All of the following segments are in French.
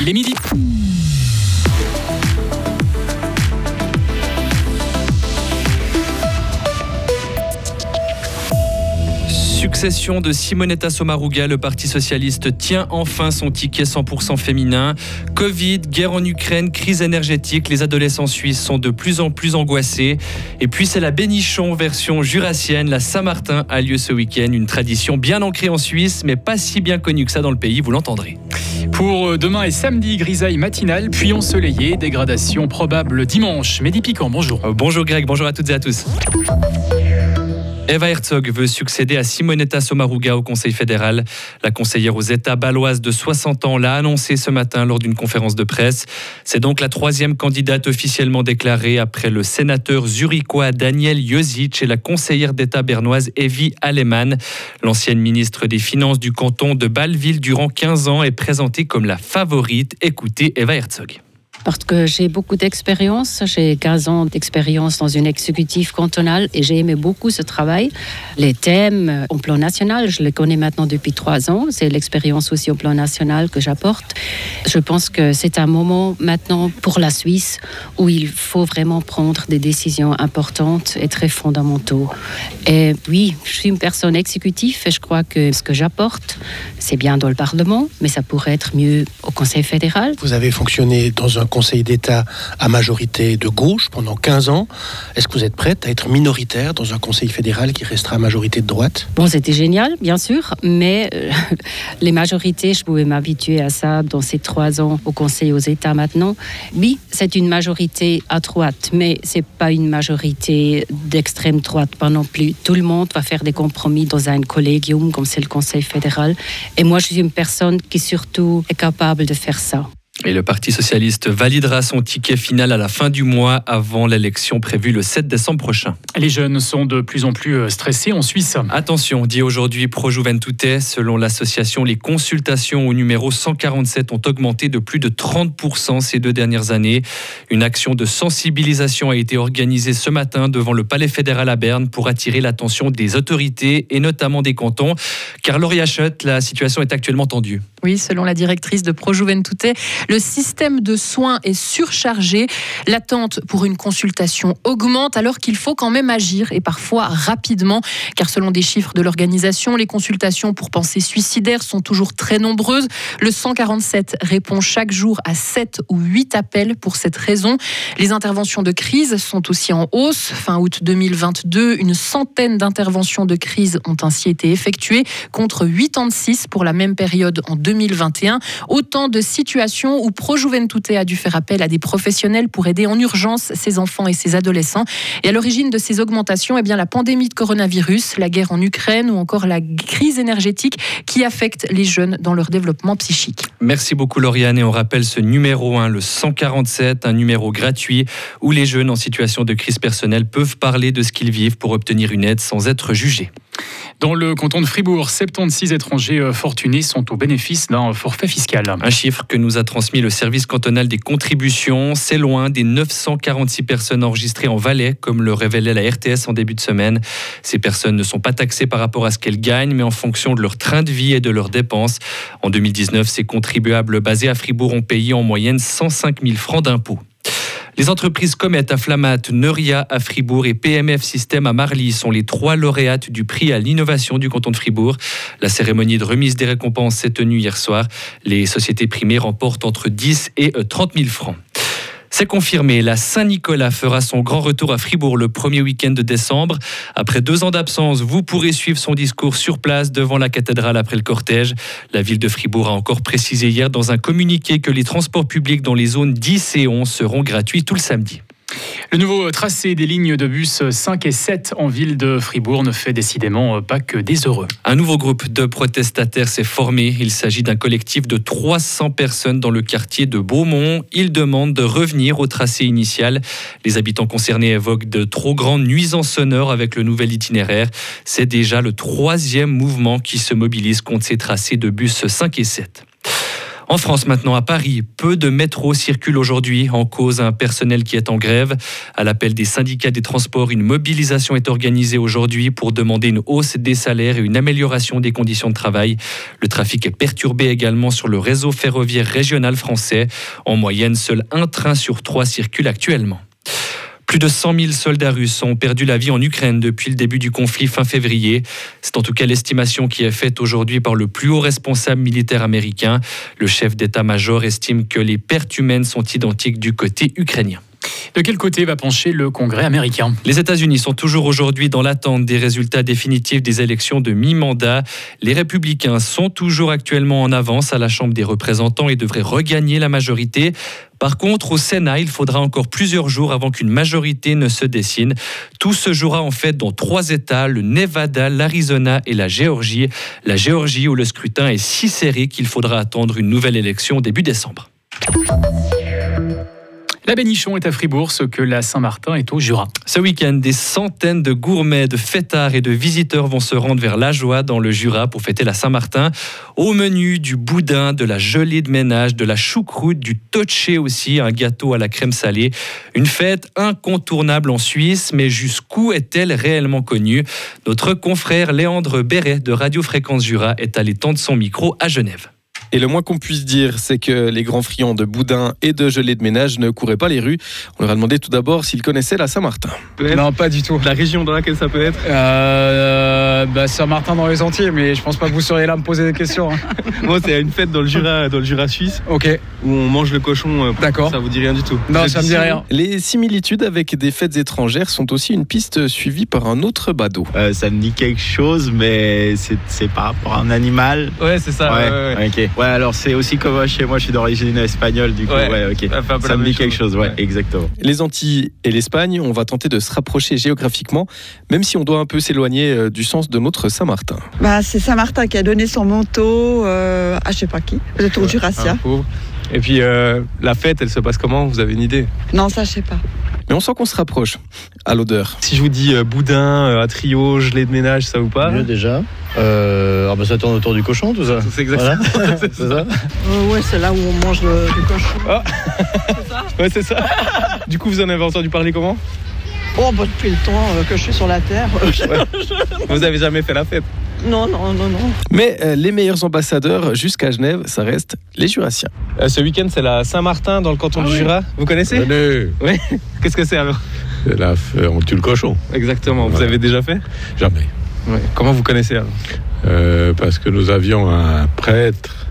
Il est midi. Succession de Simonetta Sommaruga, le Parti socialiste tient enfin son ticket 100% féminin. Covid, guerre en Ukraine, crise énergétique, les adolescents suisses sont de plus en plus angoissés. Et puis c'est la Bénichon version jurassienne, la Saint-Martin a lieu ce week-end, une tradition bien ancrée en Suisse, mais pas si bien connue que ça dans le pays, vous l'entendrez. Pour euh, demain et samedi, grisaille matinale, puis ensoleillé, dégradation probable dimanche. Mehdi Piquant, bonjour. Euh, bonjour Greg, bonjour à toutes et à tous. Eva Herzog veut succéder à Simonetta Sommaruga au Conseil fédéral. La conseillère aux États baloise de 60 ans l'a annoncé ce matin lors d'une conférence de presse. C'est donc la troisième candidate officiellement déclarée après le sénateur zurichois Daniel Josic et la conseillère d'État bernoise Evie Alemann. L'ancienne ministre des Finances du canton de Bâle-Ville durant 15 ans est présentée comme la favorite. Écoutez Eva Herzog parce que j'ai beaucoup d'expérience. J'ai 15 ans d'expérience dans une exécutive cantonale et j'ai aimé beaucoup ce travail. Les thèmes au plan national, je les connais maintenant depuis trois ans. C'est l'expérience aussi au plan national que j'apporte. Je pense que c'est un moment maintenant pour la Suisse où il faut vraiment prendre des décisions importantes et très fondamentaux. Et oui, je suis une personne exécutive et je crois que ce que j'apporte, c'est bien dans le Parlement, mais ça pourrait être mieux au Conseil fédéral. Vous avez fonctionné dans un Conseil d'État à majorité de gauche pendant 15 ans. Est-ce que vous êtes prête à être minoritaire dans un Conseil fédéral qui restera à majorité de droite? Bon, c'était génial, bien sûr, mais euh, les majorités, je pouvais m'habituer à ça dans ces trois ans au Conseil aux États maintenant. Oui, c'est une majorité à droite, mais c'est pas une majorité d'extrême droite, pas non plus. Tout le monde va faire des compromis dans un collégium comme c'est le Conseil fédéral. Et moi, je suis une personne qui surtout est capable de faire ça. Et le Parti socialiste validera son ticket final à la fin du mois avant l'élection prévue le 7 décembre prochain. Les jeunes sont de plus en plus euh, stressés en Suisse. Attention, dit aujourd'hui Pro Juventute, selon l'association, les consultations au numéro 147 ont augmenté de plus de 30% ces deux dernières années. Une action de sensibilisation a été organisée ce matin devant le Palais fédéral à Berne pour attirer l'attention des autorités et notamment des cantons. Car Laurie Schott, la situation est actuellement tendue. Oui, selon la directrice de Pro Juventute, le système de soins est surchargé. L'attente pour une consultation augmente alors qu'il faut quand même agir et parfois rapidement. Car selon des chiffres de l'organisation, les consultations pour pensées suicidaires sont toujours très nombreuses. Le 147 répond chaque jour à 7 ou 8 appels pour cette raison. Les interventions de crise sont aussi en hausse. Fin août 2022, une centaine d'interventions de crise ont ainsi été effectuées contre 86 pour la même période en 2022. 2021. Autant de situations où Pro Juventute a dû faire appel à des professionnels pour aider en urgence ses enfants et ses adolescents. Et à l'origine de ces augmentations, eh bien, la pandémie de coronavirus, la guerre en Ukraine ou encore la crise énergétique qui affecte les jeunes dans leur développement psychique. Merci beaucoup Lauriane et on rappelle ce numéro 1, le 147, un numéro gratuit où les jeunes en situation de crise personnelle peuvent parler de ce qu'ils vivent pour obtenir une aide sans être jugés. Dans le canton de Fribourg, 76 étrangers euh, fortunés sont au bénéfice d'un forfait fiscal. Un chiffre que nous a transmis le service cantonal des contributions. C'est loin des 946 personnes enregistrées en Valais, comme le révélait la RTS en début de semaine. Ces personnes ne sont pas taxées par rapport à ce qu'elles gagnent, mais en fonction de leur train de vie et de leurs dépenses. En 2019, ces contribuables basés à Fribourg ont payé en moyenne 105 000 francs d'impôts. Les entreprises Comet à Flamat, Neuria à Fribourg et PMF System à Marly sont les trois lauréates du prix à l'innovation du canton de Fribourg. La cérémonie de remise des récompenses s'est tenue hier soir. Les sociétés primées remportent entre 10 et 30 000 francs. C'est confirmé, la Saint-Nicolas fera son grand retour à Fribourg le premier week-end de décembre. Après deux ans d'absence, vous pourrez suivre son discours sur place devant la cathédrale après le cortège. La ville de Fribourg a encore précisé hier dans un communiqué que les transports publics dans les zones 10 et 11 seront gratuits tout le samedi. Le nouveau tracé des lignes de bus 5 et 7 en ville de Fribourg ne fait décidément pas que des heureux. Un nouveau groupe de protestataires s'est formé. Il s'agit d'un collectif de 300 personnes dans le quartier de Beaumont. Ils demandent de revenir au tracé initial. Les habitants concernés évoquent de trop grandes nuisances sonores avec le nouvel itinéraire. C'est déjà le troisième mouvement qui se mobilise contre ces tracés de bus 5 et 7. En France maintenant, à Paris, peu de métros circulent aujourd'hui en cause un personnel qui est en grève. À l'appel des syndicats des transports, une mobilisation est organisée aujourd'hui pour demander une hausse des salaires et une amélioration des conditions de travail. Le trafic est perturbé également sur le réseau ferroviaire régional français. En moyenne, seul un train sur trois circule actuellement. Plus de 100 000 soldats russes ont perdu la vie en Ukraine depuis le début du conflit fin février. C'est en tout cas l'estimation qui est faite aujourd'hui par le plus haut responsable militaire américain. Le chef d'état-major estime que les pertes humaines sont identiques du côté ukrainien. De quel côté va pencher le Congrès américain? Les États-Unis sont toujours aujourd'hui dans l'attente des résultats définitifs des élections de mi-mandat. Les républicains sont toujours actuellement en avance à la Chambre des représentants et devraient regagner la majorité. Par contre, au Sénat, il faudra encore plusieurs jours avant qu'une majorité ne se dessine. Tout se jouera en fait dans trois États, le Nevada, l'Arizona et la Géorgie. La Géorgie où le scrutin est si serré qu'il faudra attendre une nouvelle élection début décembre. La Bénichon est à Fribourg, ce que la Saint-Martin est au Jura. Ce week-end, des centaines de gourmets, de fêtards et de visiteurs vont se rendre vers la joie dans le Jura pour fêter la Saint-Martin. Au menu, du boudin, de la gelée de ménage, de la choucroute, du toché aussi, un gâteau à la crème salée. Une fête incontournable en Suisse, mais jusqu'où est-elle réellement connue? Notre confrère Léandre Béret de Radio Fréquence Jura est allé tendre son micro à Genève. Et le moins qu'on puisse dire, c'est que les grands friands de boudin et de gelée de ménage ne couraient pas les rues. On leur a demandé tout d'abord s'ils connaissaient la Saint-Martin. Non, pas du tout. La région dans laquelle ça peut être? Euh, bah, Saint-Martin dans les Sentiers, mais je pense pas que vous seriez là à me poser des questions. Hein. Moi, c'est une fête dans le Jura, dans le Jura suisse. Ok. Où on mange le cochon. Euh, D'accord. Ça vous dit rien du tout. Non, ça me dit rien. Les similitudes avec des fêtes étrangères sont aussi une piste suivie par un autre badaud. Euh, ça me dit quelque chose, mais c'est par rapport à un animal. Ouais, c'est ça. Ouais, ouais, ouais. Ok. Ouais, alors c'est aussi comme chez moi, je suis d'origine espagnole, du coup, ouais, ok. Ça, me dit quelque chose, ouais, exactement. Les Antilles et l'Espagne, on va tenter de se rapprocher géographiquement, même si on doit un peu s'éloigner euh, du sens de notre Saint-Martin. Bah, c'est Saint-Martin qui a donné son manteau euh, à je sais pas qui, peut-être au Jurassien. Et puis euh, la fête, elle se passe comment? Vous avez une idée? Non, ça je sais pas. Mais on sent qu'on se rapproche à l'odeur. Si je vous dis euh, boudin, euh, à trio, gelée de ménage, ça vous parle? Mieux déjà. Euh, ah bah ça tourne autour du cochon tout ça. C'est exactement voilà. c'est ça. Euh, ouais, c'est là où on mange le, du cochon. Ah. c'est ça Ouais, c'est ça. du coup, vous en avez entendu parler comment? Oh, bah, depuis le temps que je suis sur la terre. vous avez jamais fait la fête? Non, non, non, non. Mais euh, les meilleurs ambassadeurs jusqu'à Genève, ça reste les Jurassiens. Euh, ce week-end, c'est la Saint-Martin dans le canton ah du oui. Jura. Vous connaissez Venez. Oui. Qu'est-ce que c'est alors C'est là, on tue le cochon. Exactement. Vous Ouais. avez déjà fait Jamais. Comment vous connaissez alors Euh, parce que nous avions un prêtre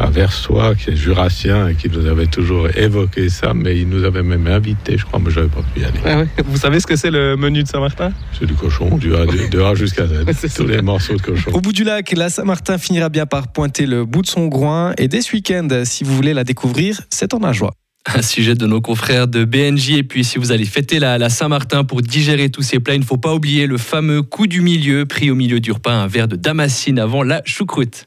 à Versoix qui est jurassien et qui nous avait toujours évoqué ça, mais il nous avait même invité, je crois, mais j'avais pas pu y aller. Ah ouais. Vous savez ce que c'est le menu de Saint-Martin? C'est du cochon, du A, du- de A jusqu'à C'est Z. Tous ça. les morceaux de cochon. Au bout du lac, la Saint-Martin finira bien par pointer le bout de son groin. Et dès ce week-end, si vous voulez la découvrir, c'est en joie. Un sujet de nos confrères de BNJ. Et puis, si vous allez fêter la, la Saint-Martin pour digérer tous ces plats, il ne faut pas oublier le fameux coup du milieu, pris au milieu du repas, un verre de damascine avant la choucroute.